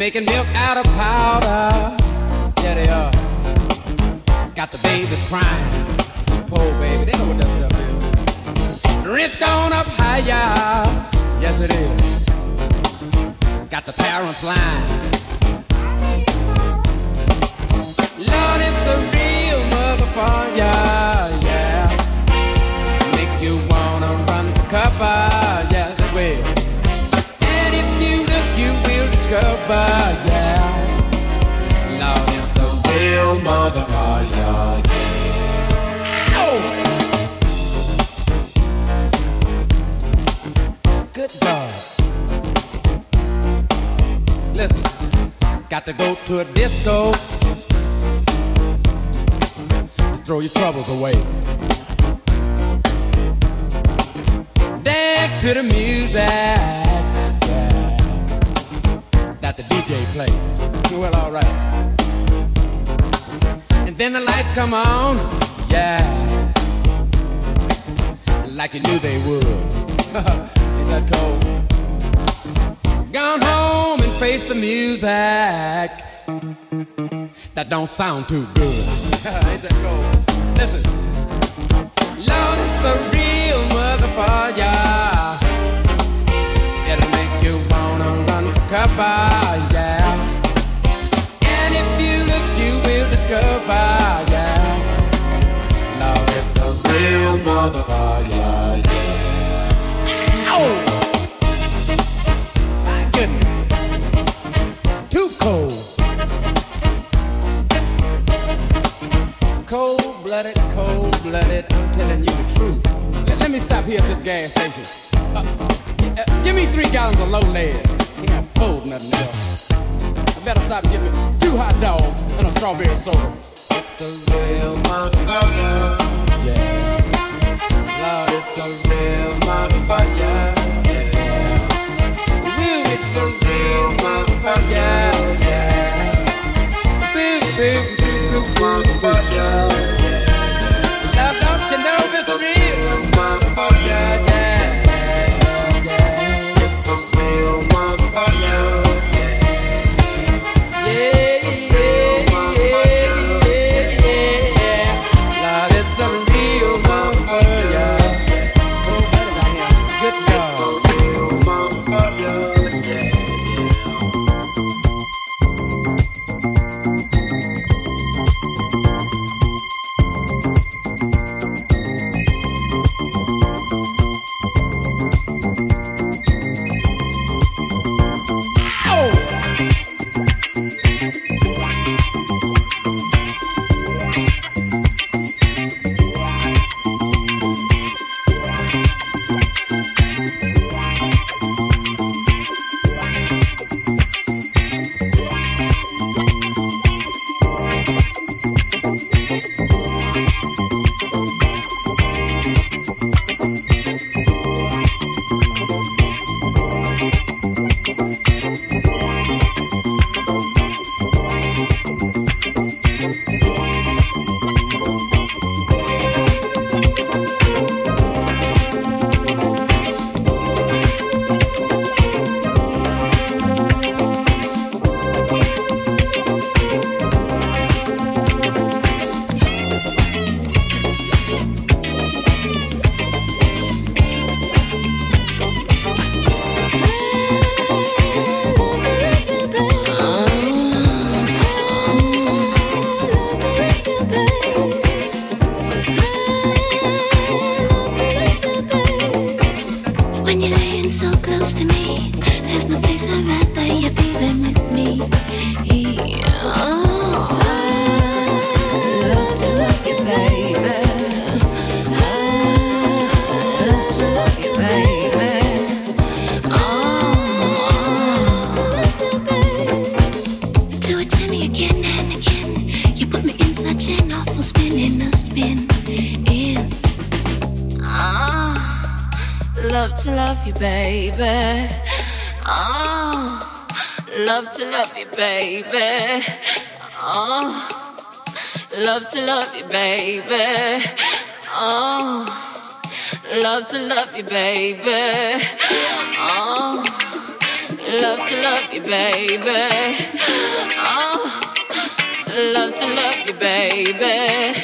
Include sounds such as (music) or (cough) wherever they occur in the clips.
Making milk out of powder. Yeah, they are. Got the babies crying. Poor baby, they know what that stuff is. Rent's gone up higher. Yes, it is. Got the parents lying. Lord, it's a real motherfucker, yeah. Make you wanna run for cover, discover, yeah. Lord, it's a real motherfucker, yeah. Good God. Listen, got to go to a disco to throw your troubles away. Dance to the music Play. Well, alright. And then the lights come on, yeah, like you knew they would. (laughs) Ain't that cold? Gone home and face the music that don't sound too good. (laughs) Ain't that cold? Listen, Lord, it's a real motherfucker. It'll make you wanna run for cover, will discover, yeah. Lord, it's a real motherfucker, yeah. Ow! My goodness. Too cold. Cold blooded, cold blooded. I'm telling you the truth. Let, let me stop here at this gas station. Uh, uh, give me three gallons of low lead. Ain't got food, nothing else. I better stop me two hot dogs and a strawberry soda. It's a real motherfucker. Yeah. Lord, it's a real motherfucker. Yeah. It's a real motherfucker. Yeah. Big, big, big, big motherfucker. You, baby. Oh, love to love you, baby. Oh, love to love you, baby.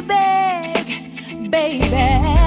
me baby.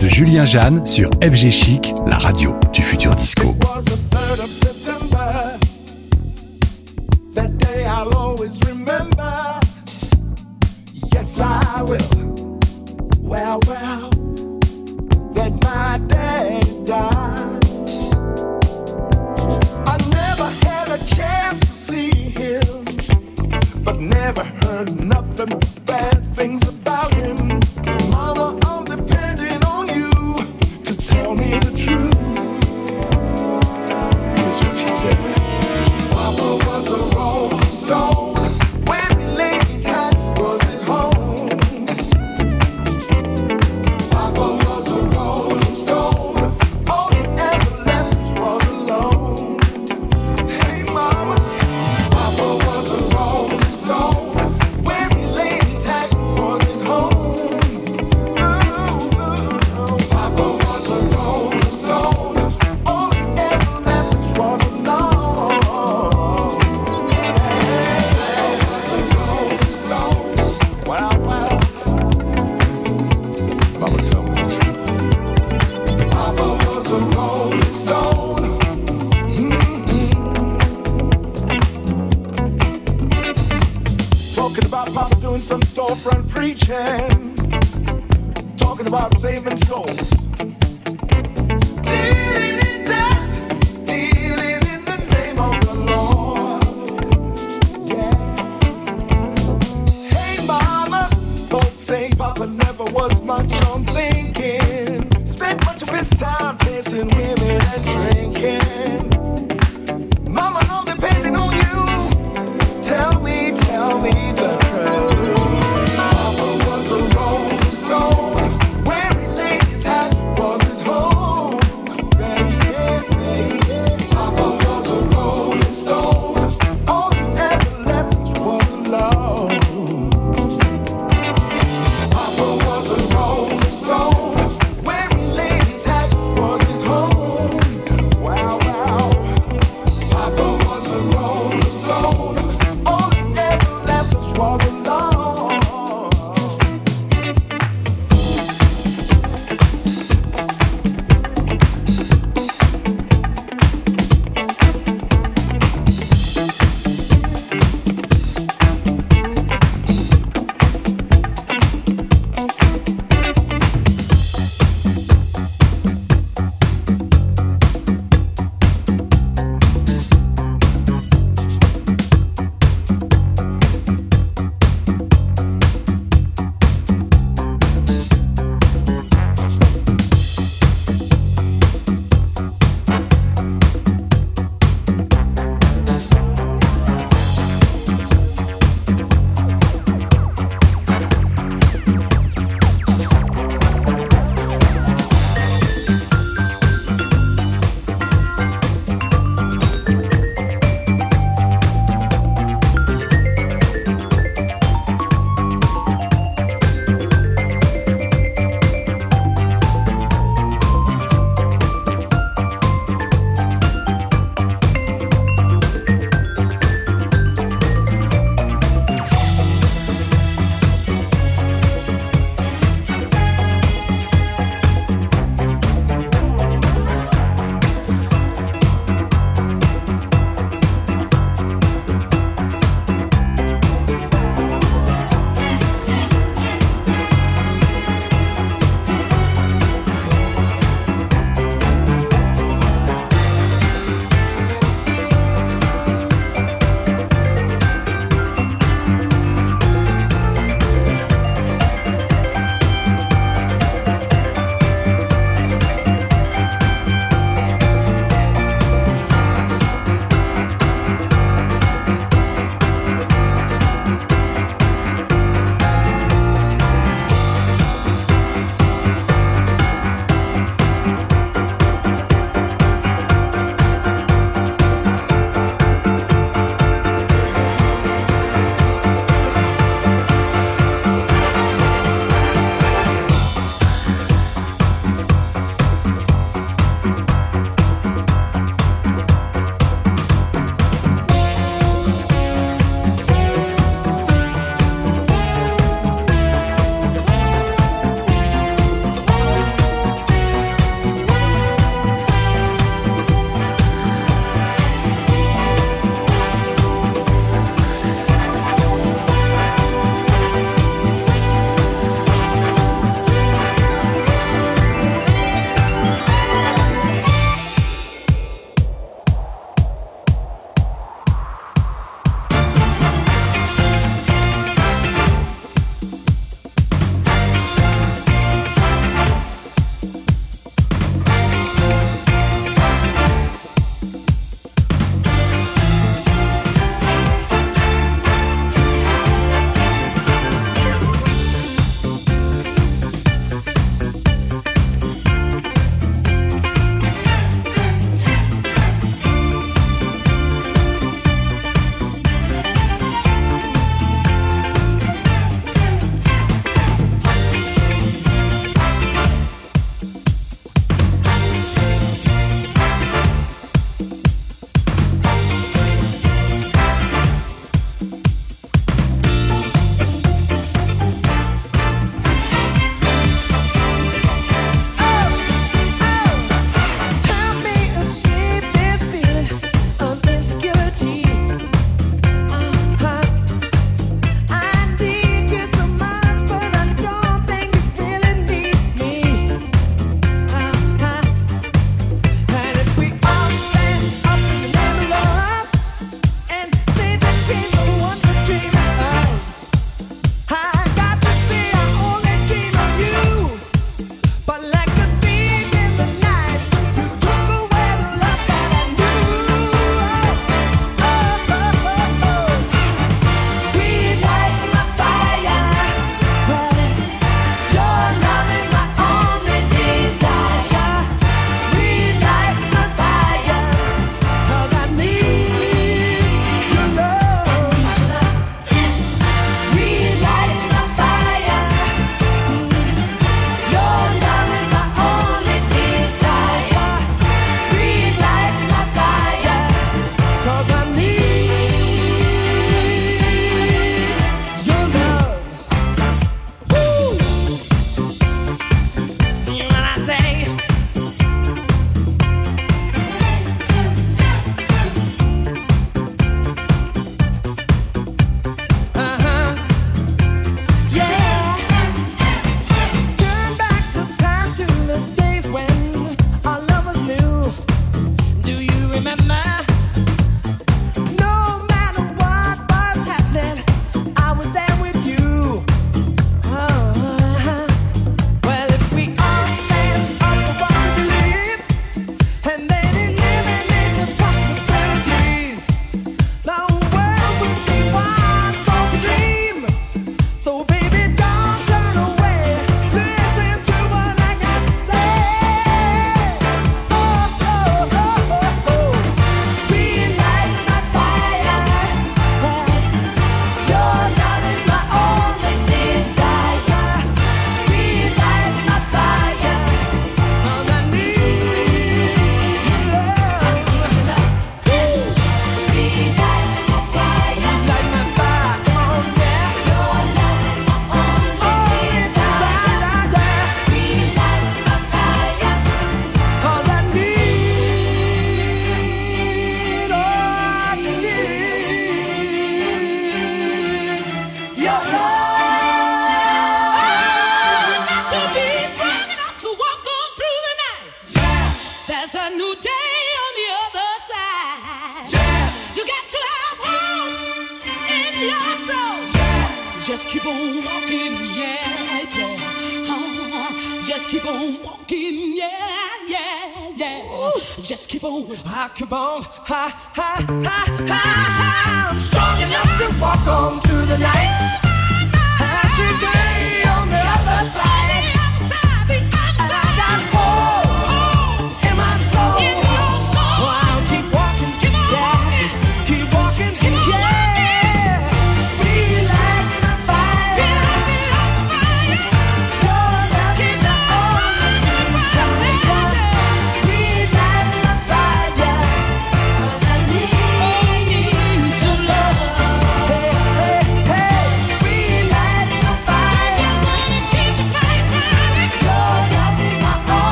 de Julien Jeanne sur FG Chic, la radio du futur disco.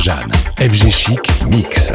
Jeanne, FG Chic Mix.